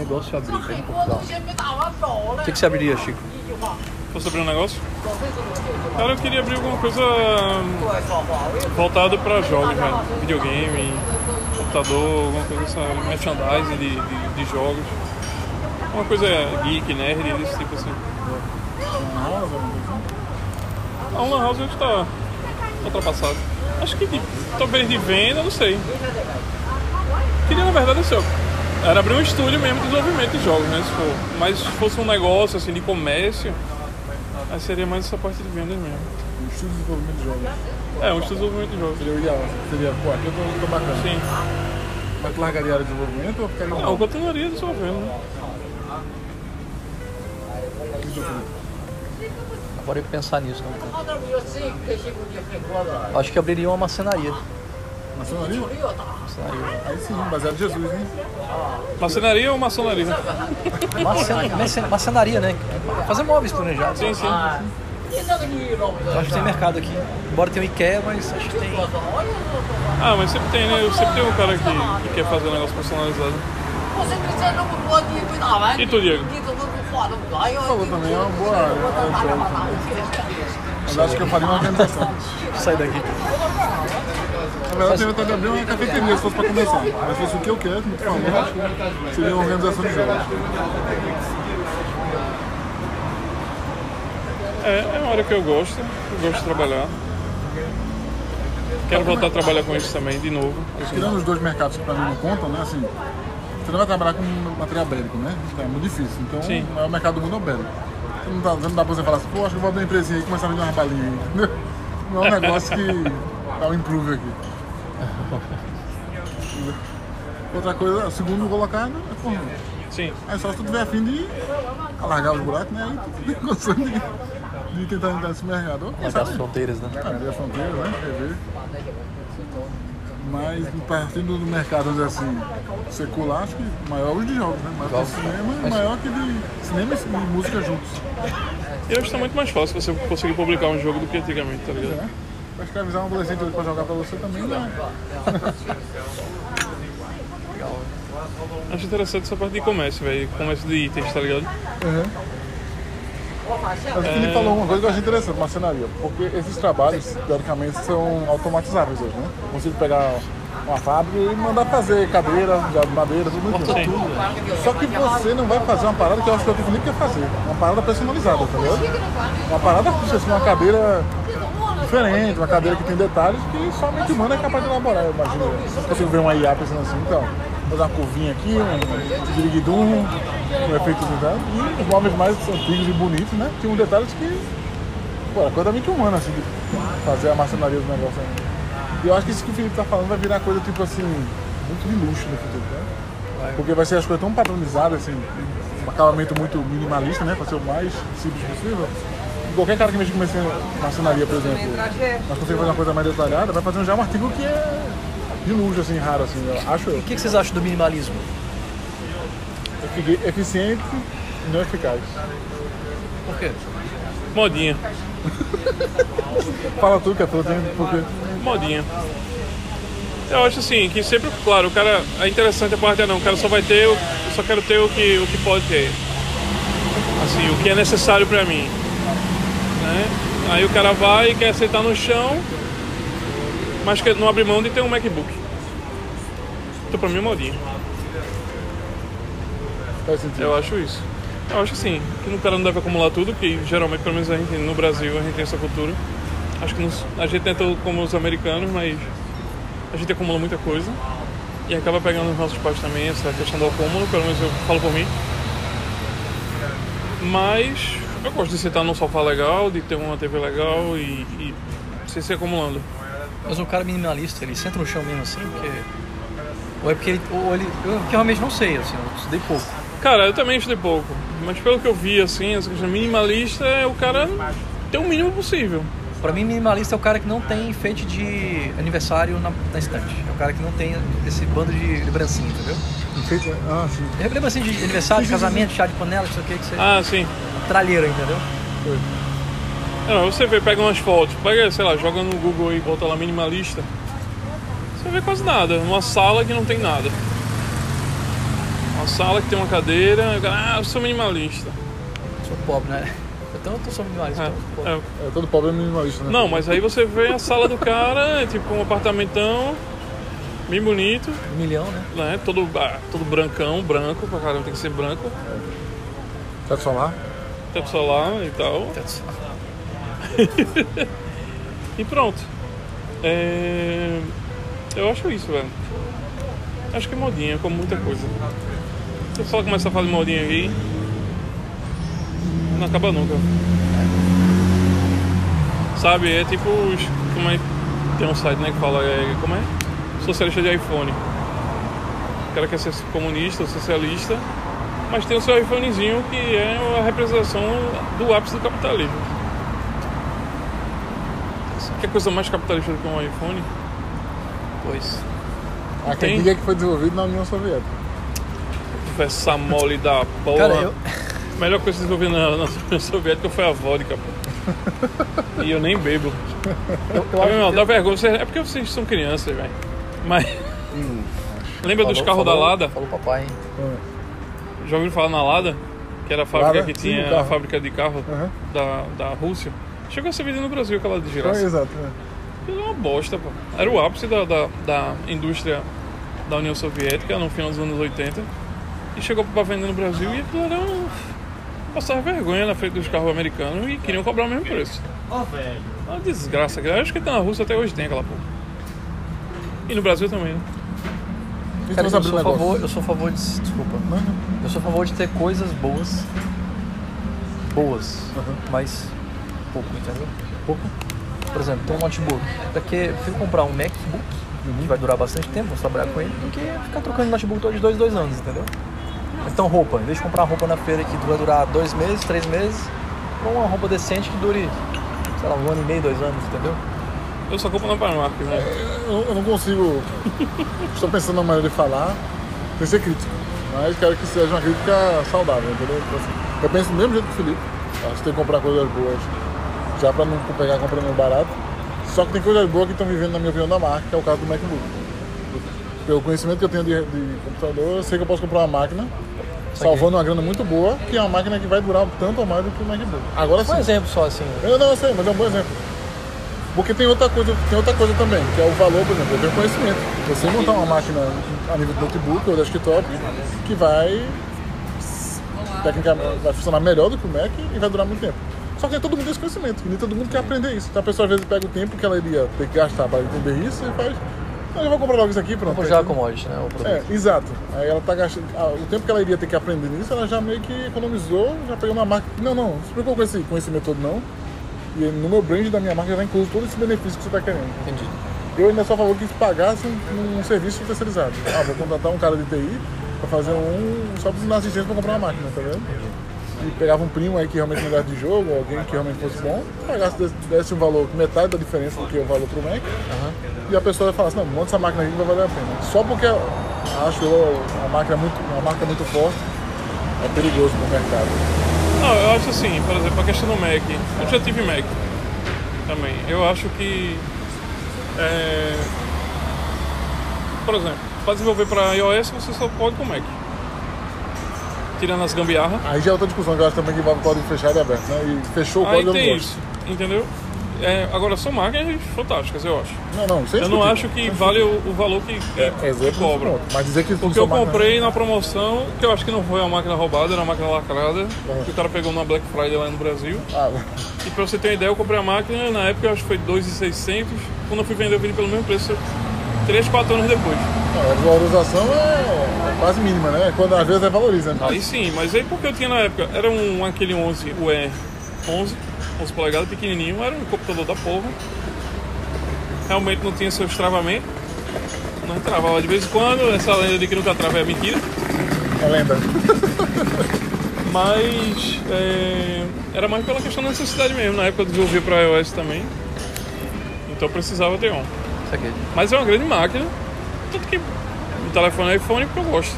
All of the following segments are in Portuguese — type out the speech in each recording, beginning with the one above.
negócio abrir Portugal, o que, que você abriria, Chico? Posso abrir um negócio? Cara, eu queria abrir alguma coisa hum, voltada pra jogos, velho. Videogame, computador, alguma coisa assim, merchandising de, de, de jogos. Uma coisa geek, nerd, desse tipo assim. A Lan House hoje tá ultrapassado. Acho que de, talvez de venda, não sei. Queria na verdade assim, ó, era abrir um estúdio mesmo de desenvolvimento de jogos, né? Se for. Mas se fosse um negócio assim de comércio, aí seria mais essa parte de vendas mesmo. Um estudo de desenvolvimento de jogos. É, um estudo de desenvolvimento de jogos. Seria o ideal. Seria, pô, aqui eu tô, tô bacana. Sim. Mas tu largaria a área de desenvolvimento ou ficaria Não, eu continuaria desenvolvendo, né? Agora eu pensar nisso. Não. Acho que abriria uma macenaria. Maçonaria? macenaria. Aí sim, baseado em Jesus, né? Macenaria ou maçonaria? Macena- macenaria, né? Fazer móveis planejados. Sim, sim. Eu acho que tem mercado aqui. Embora tenha o IKEA, mas acho que tem. Ah, mas sempre tem, né? Sempre tem um cara que, que quer fazer um negócio personalizado. E tu, Diego? Falou também, é uma boa área. é. Mas acho que eu faria uma organização. Sai daqui. Na verdade, eu tenho vontade de abrir uma cafeteria se fosse pra começar. Mas se fosse o que eu quero, acho que seria uma organização de jogos. É, é uma área que eu gosto. Eu gosto de trabalhar. Quero voltar a trabalhar com isso também, de novo. Assim, Tirando os dois mercados que pra mim não contam, né? Assim, você não vai trabalhar com material bélico, né? É muito difícil. Então, Sim. o maior mercado do mundo é o bélico. Você não, tá, você não dá pra você falar assim, pô, acho que eu vou abrir uma empresinha aí e começar a vender aí. entendeu? Não é um negócio que dá um improve aqui. Outra coisa, o segundo colocado é sim. Aí só se tu tiver afim de alargar os buracos, né? Aí tu tem condição de, de tentar entrar nesse mercado. Ou, quem Largar as fronteiras, né? abrir a fronteira, né? Quer ver? Mas partindo do mercado dizer assim, secular, acho que maior os de jogos, né? Maior que o cinema e Mas- maior que de cinema e música juntos. E hoje tá muito mais fácil você conseguir publicar um jogo do que antigamente, tá ligado? Né? Pra escravizar um adolescente hoje pra jogar pra você também não. Acho interessante essa parte de comércio, velho. Comércio de itens, tá ligado? Mas o Felipe falou uma coisa que eu achei interessante, marcenaria, porque esses trabalhos, teoricamente, são automatizáveis hoje, né? Consigo pegar uma fábrica e mandar fazer cadeira, de madeira, tudo isso. Sim. Só que você não vai fazer uma parada que eu acho que é que o Felipe quer fazer. Uma parada personalizada, tá ligado? Uma parada que assim, uma cadeira diferente, uma cadeira que tem detalhes que somente humano é capaz de elaborar, eu imagino. Não consigo ver uma IA pensando assim, então, fazer uma curvinha aqui, um diriguidum, um efeito de dano. E os móveis mais antigos e bonitos, né? Tinham detalhes que, pô, era coisa muito humana, assim, de fazer a marcenaria do negócio. Né? E eu acho que isso que o Felipe tá falando vai virar coisa, tipo assim, muito de luxo no futuro, né? Porque vai ser as coisas tão padronizadas, assim, um acabamento muito minimalista, né? Pra ser o mais simples possível. Qualquer cara que mexe com marcenaria, por exemplo, mas consegue fazer uma coisa mais detalhada, vai fazer já um artigo que é de luxo, assim, raro, assim, eu acho eu. O que, que vocês acham do minimalismo? Efici- Eficiente e não eficaz. Por quê? Modinha. Fala tudo que é tudo, tem porque. Modinha. Eu acho assim, que sempre, claro, o cara. É interessante a parte é não, o cara só vai ter, eu só quero ter o que, o que pode ter. Assim, o que é necessário pra mim. Né? Aí o cara vai e quer aceitar no chão, mas não abre mão de ter um MacBook. Então pra mim é modinha. Faz sentido. Eu acho isso. Eu acho assim, que o cara não deve acumular tudo, que geralmente, pelo menos a gente, no Brasil, a gente tem essa cultura. Acho que nos- a gente tenta como os americanos, mas a gente acumula muita coisa. E acaba pegando os nossos pais também, essa questão do acúmulo, pelo menos eu falo por mim. Mas eu gosto de sentar num sofá legal, de ter uma TV legal e, e sem se acumulando. Mas um cara minimalista, ele senta no chão mesmo assim, porque. Ou é porque ele. Ou ele eu eu realmente não sei, assim, eu estudei pouco. Cara, eu também estudei pouco, mas pelo que eu vi, assim, essa questão minimalista é o cara ter o mínimo possível. Pra mim, minimalista é o cara que não tem enfeite de aniversário na, na estante. É o cara que não tem esse bando de lembrancinha, entendeu? Feito- Ah, sim. É lembrancinha de aniversário, de casamento, chá de panela, isso aqui, que você. Ah, sim. Tralheira, entendeu? Não, você vê, pega umas fotos, pega, sei lá, joga no Google e bota lá minimalista. Você vê quase nada. Numa sala que não tem nada. Uma sala que tem uma cadeira, ah, eu sou minimalista. Sou pobre, né? Então eu tô sou minimalista. É, eu pobre. é. É, todo pobre é minimalista, né? Não, mas aí você vê a sala do cara, é tipo um apartamentão, bem bonito, Um milhão, né? né? Todo, ah, todo brancão, branco, pra caramba tem que ser branco, Teto solar. teto solar e tal. E pronto. É, Eu acho isso, velho. Acho que é modinha, como muita coisa. Se eu só começar a falar de modinha aqui, não acaba nunca. Sabe, é tipo. Como é, tem um site né, que fala. É, como é? Socialista de iPhone. O cara quer ser comunista ou socialista, mas tem o seu iPhonezinho que é a representação do ápice do capitalismo. Que coisa mais capitalista do que um iPhone? Pois. Há Tem. quem diga que foi desenvolvido na União Soviética. Essa mole da porra. Cara, eu. A melhor coisa que desenvolveu na, na União Soviética foi a vodka, pô. E eu nem bebo. Eu, eu que- dá vergonha. É porque vocês são crianças, velho. Mas. Lembra dos Falou- carros da Lada? Falou papai, hein? Já ouviram falar na Lada? Que era a fábrica Lada? que Sim, tinha carro. a fábrica de carro Aham. da, da Rússia. Chegou a ser vendida no Brasil aquela de É, giraça. exato. né? Aquilo é uma bosta, pô. Era o ápice da, da, da indústria da União Soviética no final dos anos 80. E chegou pra vender no Brasil e aquilo era um. Passava vergonha na frente dos carros americanos e queriam cobrar o mesmo preço. Ó, velho. Uma desgraça. Eu acho que tá na Rússia até hoje tem aquela porra. E no Brasil também, né? Cara, eu sou, favor, eu sou a favor de. Desculpa. Não. Eu sou a favor de ter coisas boas. Boas. Uhum. Mas pouco, entendeu? Pouco. Por exemplo, tem um notebook. Porque eu prefiro comprar um MacBook, que vai durar bastante tempo, vou trabalhar com ele, do que ficar trocando notebook todos dois, dois anos, entendeu? Então roupa, em vez de comprar uma roupa na feira que vai durar dois meses, três meses, compra uma roupa decente que dure, sei lá, um ano e meio, dois anos, entendeu? Eu só compro na Primark, né? Eu, eu não consigo. Estou pensando na maneira de falar, sem ser crítico. Mas quero que seja uma crítica saudável, entendeu? Então, assim, eu penso do mesmo jeito que o Felipe. Acho que tem que comprar coisas boas já para não pegar comprando barato. Só que tem coisas boas que estão vivendo, na minha opinião, da marca, que é o caso do MacBook. Pelo conhecimento que eu tenho de, de computador, eu sei que eu posso comprar uma máquina salvando uma grana muito boa, que é uma máquina que vai durar tanto ou mais do que o MacBook. Agora Um sim. exemplo só assim. Eu não sei, mas é um bom exemplo. Porque tem outra coisa, tem outra coisa também, que é o valor, por exemplo, eu tenho conhecimento. Você montar uma máquina a nível de notebook ou desktop que vai tecnicamente vai funcionar melhor do que o Mac e vai durar muito tempo. Só que todo mundo tem esse conhecimento, nem todo mundo quer aprender isso. Então a pessoa às vezes pega o tempo que ela iria ter que gastar para entender isso e faz. Não, eu vou comprar logo isso aqui, pronto. Como já a commodity, né? É, exato. Aí ela tá gastando. O tempo que ela iria ter que aprender nisso, ela já meio que economizou, já pegou uma marca. Não, não, não se preocupe com esse conhecimento todo, não. E no meu brand da minha marca já vai incluso todo esse benefício que você está querendo. Entendi. Eu ainda a favor que pagasse um, um serviço terceirizado. Ah, vou contratar um cara de TI para fazer um. só para dar assistência para comprar uma máquina, tá vendo? E pegava um primo aí que realmente gosta de jogo, alguém que realmente fosse bom, pagasse, desse- um valor, metade da diferença do que é o valor pro Mac, e a pessoa falar assim, não, monta essa máquina aqui que vai valer a pena. Só porque acho eu uma máquina muito, uma marca muito forte, é perigoso pro mercado. Não, eu acho assim, por exemplo, a questão do Mac. Eu já tive Mac também. Eu acho que. é, Por exemplo, para desenvolver para iOS você só pode com Mac. Tirando as gambiarras. Aí já é outra discussão que eu acho também que envolve código fechado e aberto, né? E fechou o Aí código não tem isso, entendeu? É, agora são máquinas fantásticas, eu acho. Não, não, Eu não acho que vale o, o valor que, que, É, que cobra. ponto. Mas dizer que Porque eu comprei na promoção, que eu acho que não foi uma máquina roubada, era uma máquina lacrada, que o cara pegou na Black Friday lá no Brasil. Ah, E pra você ter uma ideia, eu comprei a máquina, na época eu acho que foi 2,600. Quando eu fui vender, eu vendi pelo mesmo preço 3, 4 anos depois. não, a valorização é quase mínima, né? Quando às vezes é valoriza. Né? Aí sim, mas aí porque eu tinha na época, era um aquele 11, o E 11, 11 polegadas, pequenininho, era um computador da porra. Realmente não tinha seus travamentos. Não travava de vez em quando, essa lenda de que nunca trava é mentira. É lenda. Mas é, era mais pela questão da necessidade mesmo. Na época eu desenvolvia para iOS também. Então eu precisava ter um. Mas é uma grande máquina. Tanto que o telefone é iPhone porque eu gosto.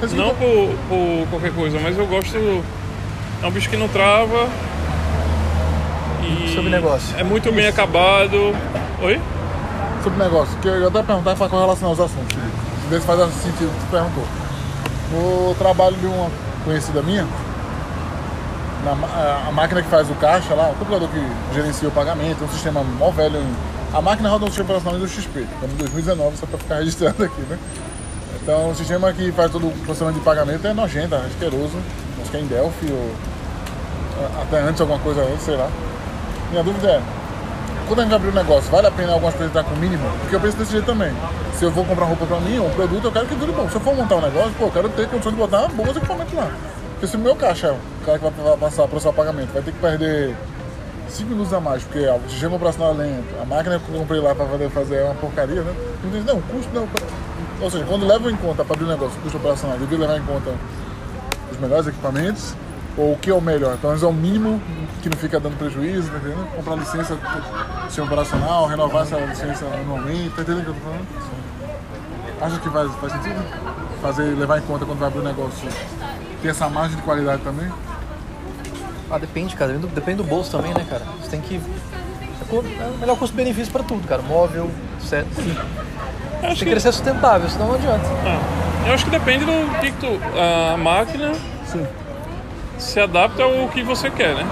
Mas Não então- por, por qualquer coisa, mas eu gosto. É um bicho que não trava. Sobre negócio. É muito bem acabado. Oi? Sobre o negócio, que eu até perguntar para correlacionar os assuntos, Felipe. Ver se faz sentido o que tu perguntou. No trabalho de uma conhecida minha, na a- máquina que faz o caixa lá, o computador que gerencia o pagamento, é um sistema mó velho. A máquina roda um sistema operacional do XP, estamos em 2019, só para ficar registrado aqui, né? Então o sistema que faz todo o processamento de pagamento é nojento, é asqueroso, acho que é em Delphi ou até antes alguma coisa antes, sei lá. Minha dúvida é, quando a gente abrir um negócio, vale a pena algumas coisas estar com o mínimo? Porque eu penso desse jeito também. Se eu vou comprar roupa pra mim, um produto, eu quero que dure bom. Se eu for montar um negócio, pô, eu quero ter condição de botar bons equipamentos lá. Porque se o meu caixa, o cara que vai passar, processar o pagamento, vai ter que perder 5 minutos a mais, porque o sistema operacional é lento, a máquina que eu comprei lá pra fazer é uma porcaria, né? Não, não, custo não. Ou seja, quando levo em conta para abrir um negócio, o custo operacional, devia levar em conta os melhores equipamentos, ou o que é o melhor. Então, é o mínimo que não fica dando prejuízo, tá entendendo? Comprar licença sistema operacional, renovar essa licença anualmente, tá entendendo o que eu tô falando? Acha que faz, faz sentido? Fazer, levar em conta quando vai abrir um negócio, ter essa margem de qualidade também? Ah, depende, cara. Depende do, bolso também, né, cara? Você tem que. É é o melhor custo-benefício pra tudo, cara. Móvel, certo? Sim. Tem que ser sustentável, senão não adianta. ah, eu acho que depende do que que tu. A máquina Sim. Se adapta ao que você quer, né?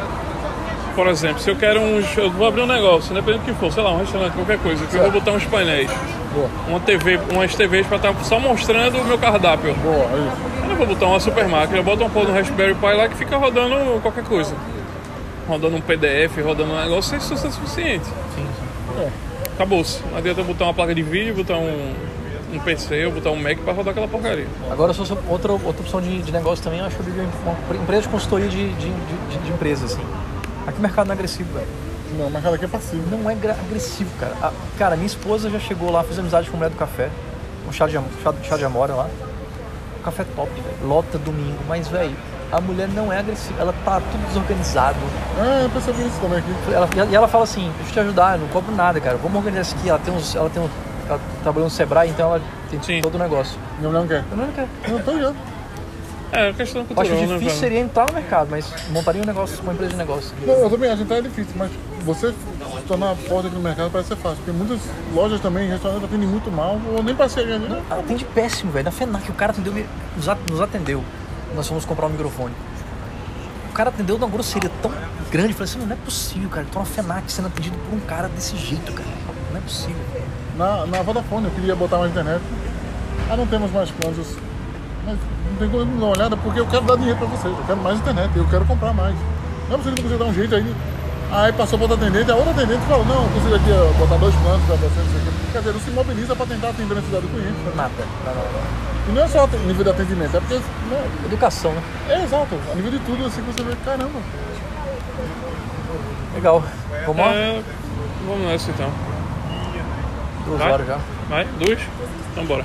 Por exemplo, se eu quero um. Eu vou abrir um negócio, independente do que for, sei lá, um restaurante, qualquer coisa, que eu vou botar uns painéis, Boa, uma TV, umas TVs pra estar só mostrando o meu cardápio. boa, é isso. Eu não vou botar uma super máquina, eu boto uma porra no Raspberry Pi lá que fica rodando qualquer coisa. Rodando um PDF, rodando um negócio, isso é suficiente. Sim, sim. É. Acabou-se. Não adianta eu botar uma placa de vídeo, botar um, um PC ou botar um Mac pra rodar aquela porcaria. Agora, se fosse outra, outra opção de, de negócio também, eu acho que eu uma empresa de consultoria de, de, de, de empresa, assim. Aqui o mercado não é agressivo, velho. Não, o mercado aqui é passivo. Não é agressivo, cara. A- cara, minha esposa já chegou lá, fez amizade com a mulher do café, um chá de, chá, chá de amora lá. O café top, velho. Lota domingo, mas, velho, a mulher não é agressiva. Ela tá tudo desorganizado. É, eu percebi isso também aqui. Ela, e ela fala assim, deixa eu te ajudar, eu não cobro nada, cara. Vamos organizar isso aqui. Ela tem uns. Ela tem um. Ela trabalhou no Sebrae, então ela tem Sim. todo o negócio. Minha mulher não quer. Eu não. Não, tô ligado. É, questão Eu acho cultural, né, difícil velho? seria entrar no mercado, mas montaria um negócio, uma empresa de negócio. Não, eu também acho que é difícil, mas você se tornar porta aqui no mercado parece ser fácil. Porque muitas lojas também, restaurantes atendem muito mal, ou nem passei ganhando. Né? Ela atende péssimo, velho. Na FENAC, o cara atendeu, nos atendeu. Nós fomos comprar um microfone. O cara atendeu de uma grosseria tão grande. Eu falei assim, não é possível, cara. Eu tô na FENAC sendo atendido por um cara desse jeito, cara. Não é possível. Na, na Vodafone eu queria botar mais internet. Ah, não temos mais planos. Mas não tem como dar uma olhada porque eu quero dar dinheiro pra vocês. Eu quero mais internet, eu quero comprar mais. Não é possível que você dar um jeito aí. Aí passou pra outra atendente, a outra atendente falou, não, eu consigo aqui ó, botar dois planos pra você, não sei o quê. Quer dizer, não se mobiliza pra tentar atender a necessidade do cliente. né? Nada. Não, não, não. E não é só nível de atendimento, é porque. né, Educação, né? é exato, a nível de tudo assim que você vê, caramba. Legal. Vamos lá? É, vamos nessa então. Duas vai. horas já. Vai? Duas? Então bora.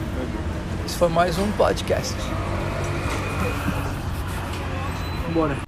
Esse foi mais um podcast. Bora.